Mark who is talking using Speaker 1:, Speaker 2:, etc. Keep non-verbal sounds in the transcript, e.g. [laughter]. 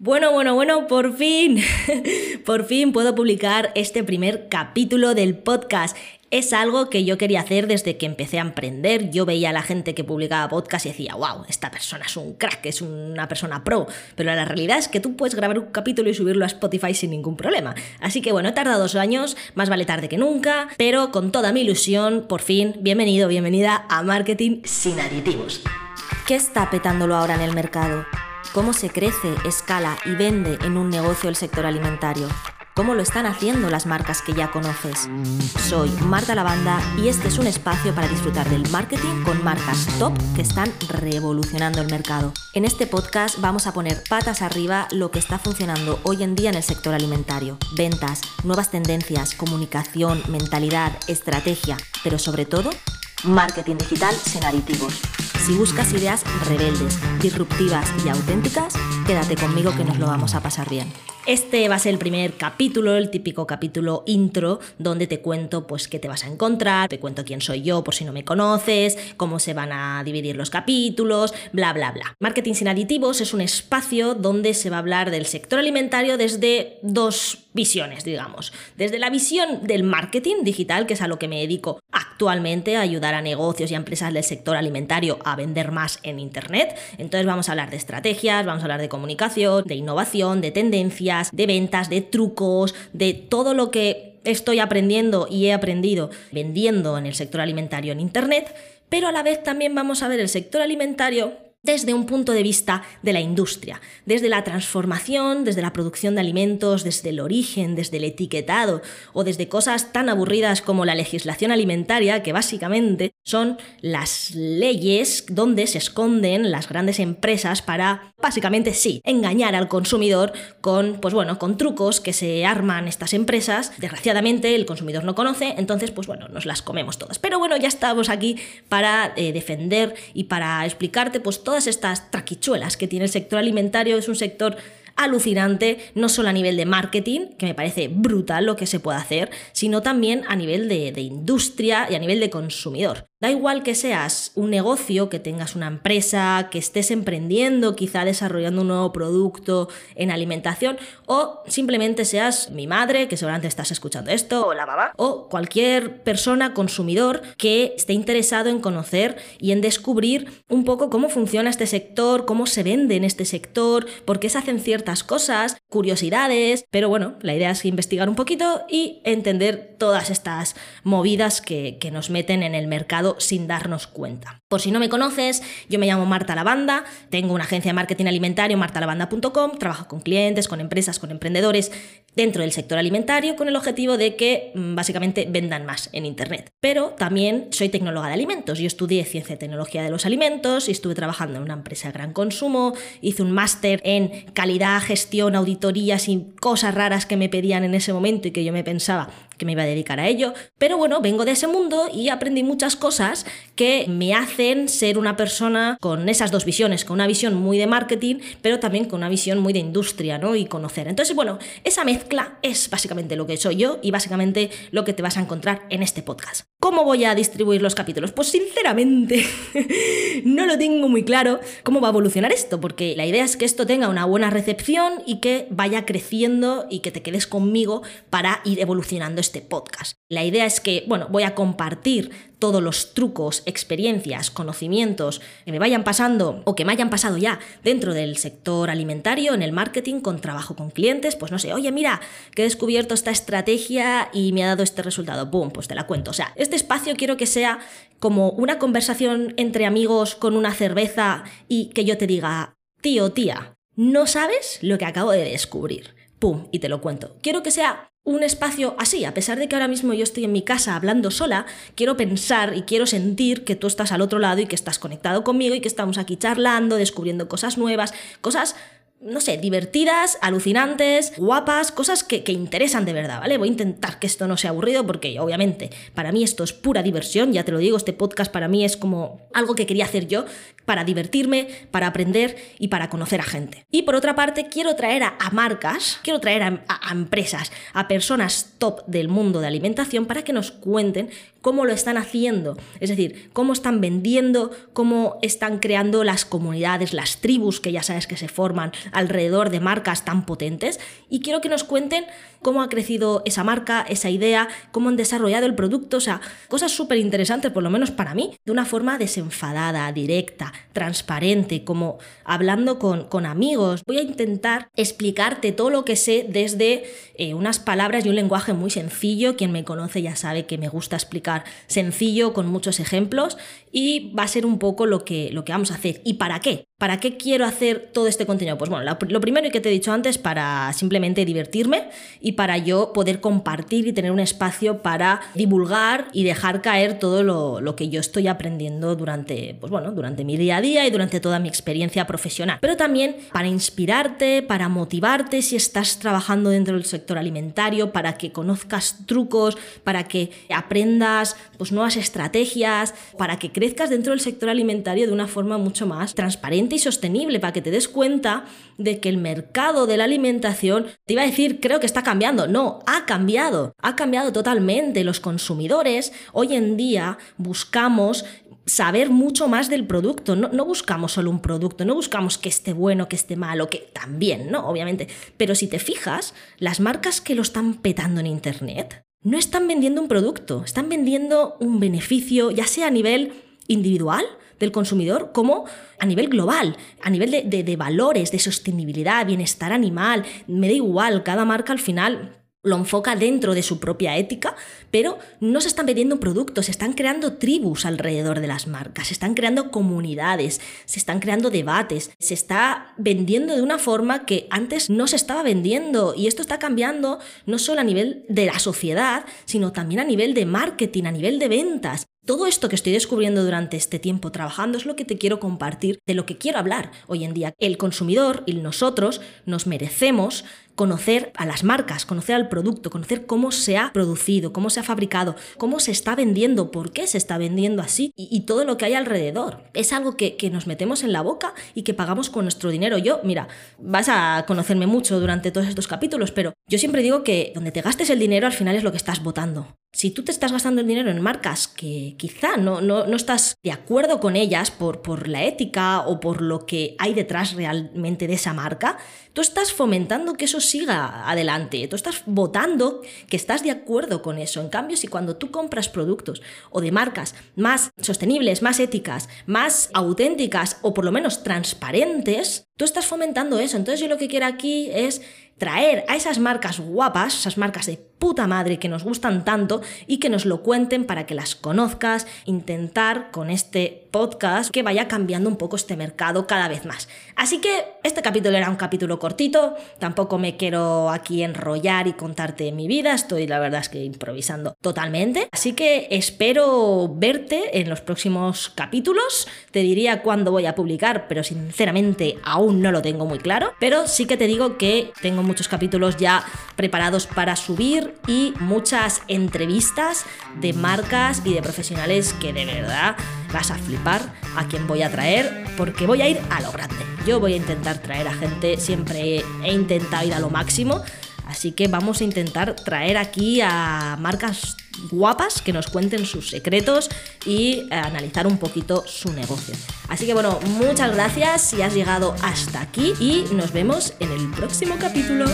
Speaker 1: Bueno, bueno, bueno, por fin, [laughs] por fin puedo publicar este primer capítulo del podcast. Es algo que yo quería hacer desde que empecé a emprender. Yo veía a la gente que publicaba podcast y decía, wow, esta persona es un crack, es una persona pro. Pero la realidad es que tú puedes grabar un capítulo y subirlo a Spotify sin ningún problema. Así que bueno, he tardado dos años, más vale tarde que nunca, pero con toda mi ilusión, por fin, bienvenido, bienvenida a Marketing sin aditivos. ¿Qué está petándolo ahora en el mercado? Cómo se crece, escala y vende en un negocio el sector alimentario. ¿Cómo lo están haciendo las marcas que ya conoces? Soy Marta Lavanda y este es un espacio para disfrutar del marketing con marcas top que están revolucionando el mercado. En este podcast vamos a poner patas arriba lo que está funcionando hoy en día en el sector alimentario. Ventas, nuevas tendencias, comunicación, mentalidad, estrategia, pero sobre todo, marketing digital sin aditivos. Si buscas ideas rebeldes, disruptivas y auténticas, quédate conmigo que nos lo vamos a pasar bien. Este va a ser el primer capítulo, el típico capítulo intro, donde te cuento pues qué te vas a encontrar, te cuento quién soy yo por si no me conoces, cómo se van a dividir los capítulos, bla bla bla. Marketing sin aditivos es un espacio donde se va a hablar del sector alimentario desde dos visiones, digamos. Desde la visión del marketing digital, que es a lo que me dedico actualmente, a ayudar a negocios y a empresas del sector alimentario a vender más en Internet. Entonces vamos a hablar de estrategias, vamos a hablar de comunicación, de innovación, de tendencias, de ventas, de trucos, de todo lo que estoy aprendiendo y he aprendido vendiendo en el sector alimentario en Internet. Pero a la vez también vamos a ver el sector alimentario desde un punto de vista de la industria, desde la transformación, desde la producción de alimentos, desde el origen, desde el etiquetado o desde cosas tan aburridas como la legislación alimentaria, que básicamente son las leyes donde se esconden las grandes empresas para, básicamente sí, engañar al consumidor con, pues bueno, con trucos que se arman estas empresas. Desgraciadamente el consumidor no conoce, entonces, pues bueno, nos las comemos todas. Pero bueno, ya estamos aquí para eh, defender y para explicarte, pues todas estas traquichuelas que tiene el sector alimentario. Es un sector alucinante, no solo a nivel de marketing, que me parece brutal lo que se puede hacer, sino también a nivel de, industria y a nivel de consumidor. Da igual que seas un negocio, que tengas una empresa, que estés emprendiendo, quizá desarrollando un nuevo producto en alimentación, o simplemente seas mi madre, que seguramente estás escuchando esto, o la mamá, o cualquier persona consumidor que esté interesado en conocer y en descubrir un poco cómo funciona este sector, cómo se vende en este sector, por qué se hacen ciertas cosas, curiosidades, pero bueno, la idea es investigar un poquito y entender todas estas movidas que, que nos meten en el mercado sin darnos cuenta. Por si no me conoces, yo me llamo Marta Lavanda, tengo una agencia de marketing alimentario, martalavanda.com, trabajo con clientes, con empresas, con emprendedores dentro del sector alimentario con el objetivo de que mm, básicamente vendan más en Internet. Pero también soy tecnóloga de alimentos. Yo estudié ciencia y tecnología de los alimentos y estuve trabajando en una empresa de gran consumo, hice un máster en calidad, gestión, auditorías y cosas raras que me pedían en ese momento y que yo me pensaba que me iba a dedicar a ello. Pero bueno, vengo de ese mundo y aprendí muchas cosas que me hacen ser una persona con esas dos visiones, con una visión muy de marketing, pero también con una visión muy de industria, ¿no? Y conocer. Entonces, bueno, esa mezcla es básicamente lo que soy yo y básicamente lo que te vas a encontrar en este podcast. ¿Cómo voy a distribuir los capítulos? Pues sinceramente [laughs] no lo tengo muy claro cómo va a evolucionar esto, porque la idea es que esto tenga una buena recepción y que vaya creciendo y que te quedes conmigo para ir evolucionando este podcast. La idea es que, bueno, voy a compartir todos los trucos, experiencias, conocimientos que me vayan pasando o que me hayan pasado ya dentro del sector alimentario, en el marketing, con trabajo con clientes, pues no sé, oye, mira, que he descubierto esta estrategia y me ha dado este resultado, ¡boom! Pues te la cuento. Este espacio quiero que sea como una conversación entre amigos con una cerveza y que yo te diga, tío, tía, no sabes lo que acabo de descubrir. ¡Pum! Y te lo cuento. Quiero que sea un espacio así, a pesar de que ahora mismo yo estoy en mi casa hablando sola, quiero pensar y quiero sentir que tú estás al otro lado y que estás conectado conmigo y que estamos aquí charlando, descubriendo cosas nuevas, cosas no sé, divertidas, alucinantes, guapas, cosas que, que, interesan de verdad, ¿vale? Voy a intentar que esto no sea aburrido porque obviamente para mí esto es pura diversión, ya te lo digo, este podcast para mí es como algo que quería hacer yo para divertirme, para aprender y para conocer a gente. Y por otra parte, quiero traer a, marcas, quiero traer a, a empresas, a personas top del mundo de alimentación para que nos cuenten cómo lo están haciendo, es decir, cómo están vendiendo, cómo están creando las comunidades, las tribus que ya sabes que se forman alrededor de marcas tan potentes y quiero que nos cuenten cómo ha crecido esa marca, esa idea, cómo han desarrollado el producto, o sea, cosas súper interesantes, por lo menos para mí, de una forma desenfadada, directa, transparente, como hablando con, con amigos. Voy a intentar explicarte todo lo que sé desde eh, unas palabras y un lenguaje muy sencillo. Quien me conoce ya sabe que me gusta explicar sencillo, con muchos ejemplos, y va a ser un poco lo que, lo que vamos a hacer. ¿Y para qué? ¿Para qué quiero hacer todo este contenido? Pues bueno, lo primero que te he dicho antes, para simplemente divertirme y para yo poder compartir y tener un espacio para divulgar y dejar caer todo lo, que yo estoy aprendiendo durante, pues bueno, durante mi día a día y durante toda mi experiencia profesional. Pero también para inspirarte, para motivarte si estás trabajando dentro del sector alimentario, para que conozcas trucos, para que aprendas pues, nuevas estrategias, para que crezcas dentro del sector alimentario de una forma mucho más transparente y sostenible para que te des cuenta de que el mercado de la alimentación, te iba a decir, creo que está cambiando. No, ha cambiado, ha cambiado totalmente. Los consumidores hoy en día buscamos saber mucho más del producto. No, no, buscamos solo un producto, no buscamos que esté bueno, que esté malo, que también, ¿no? Obviamente. Pero si te fijas, las marcas que lo están petando en Internet no están vendiendo un producto, están vendiendo un beneficio, ya sea a nivel individual del consumidor como a nivel global, a nivel de, valores, de sostenibilidad, bienestar animal. Me da igual, cada marca al final lo enfoca dentro de su propia ética, pero no se están vendiendo productos, se están creando tribus alrededor de las marcas, se están creando comunidades, se están creando debates, se está vendiendo de una forma que antes no se estaba vendiendo y esto está cambiando no solo a nivel de la sociedad, sino también a nivel de marketing, a nivel de ventas. Todo esto que estoy descubriendo durante este tiempo trabajando es lo que te quiero compartir, de lo que quiero hablar hoy en día. El consumidor y nosotros nos merecemos conocer a las marcas, conocer al producto, conocer cómo se ha producido, cómo se ha fabricado, cómo se está vendiendo, por qué se está vendiendo así y, todo lo que hay alrededor. Es algo que, que, nos metemos en la boca y que pagamos con nuestro dinero. Yo, mira, vas a conocerme mucho durante todos estos capítulos, pero yo siempre digo que donde te gastes el dinero al final es lo que estás votando. Si tú te estás gastando el dinero en marcas que quizá no, no, no estás de acuerdo con ellas por, por la ética o por lo que hay detrás realmente de esa marca, tú estás fomentando que eso siga adelante, tú estás votando que estás de acuerdo con eso. En cambio, si cuando tú compras productos o de marcas más sostenibles, más éticas, más auténticas o por lo menos transparentes, tú estás fomentando eso. Entonces yo lo que quiero aquí es traer a esas marcas guapas, esas marcas de puta madre que nos gustan tanto y que nos lo cuenten para que las conozcas, intentar con este podcast que vaya cambiando un poco este mercado cada vez más. Así que este capítulo era un capítulo cortito, tampoco me quiero aquí enrollar y contarte mi vida, estoy la verdad es que improvisando totalmente, así que espero verte en los próximos capítulos, te diría cuándo voy a publicar, pero sinceramente aún no lo tengo muy claro, pero sí que te digo que tengo muchos capítulos ya preparados para subir y muchas entrevistas de marcas y de profesionales que de verdad vas a flipar a quien voy a traer porque voy a ir a lo grande. Yo voy a intentar traer a gente, siempre he intentado ir a lo máximo, así que vamos a intentar traer aquí a marcas guapas que nos cuenten sus secretos y analizar un poquito su negocio. Así que bueno, muchas gracias si has llegado hasta aquí y nos vemos en el próximo capítulo.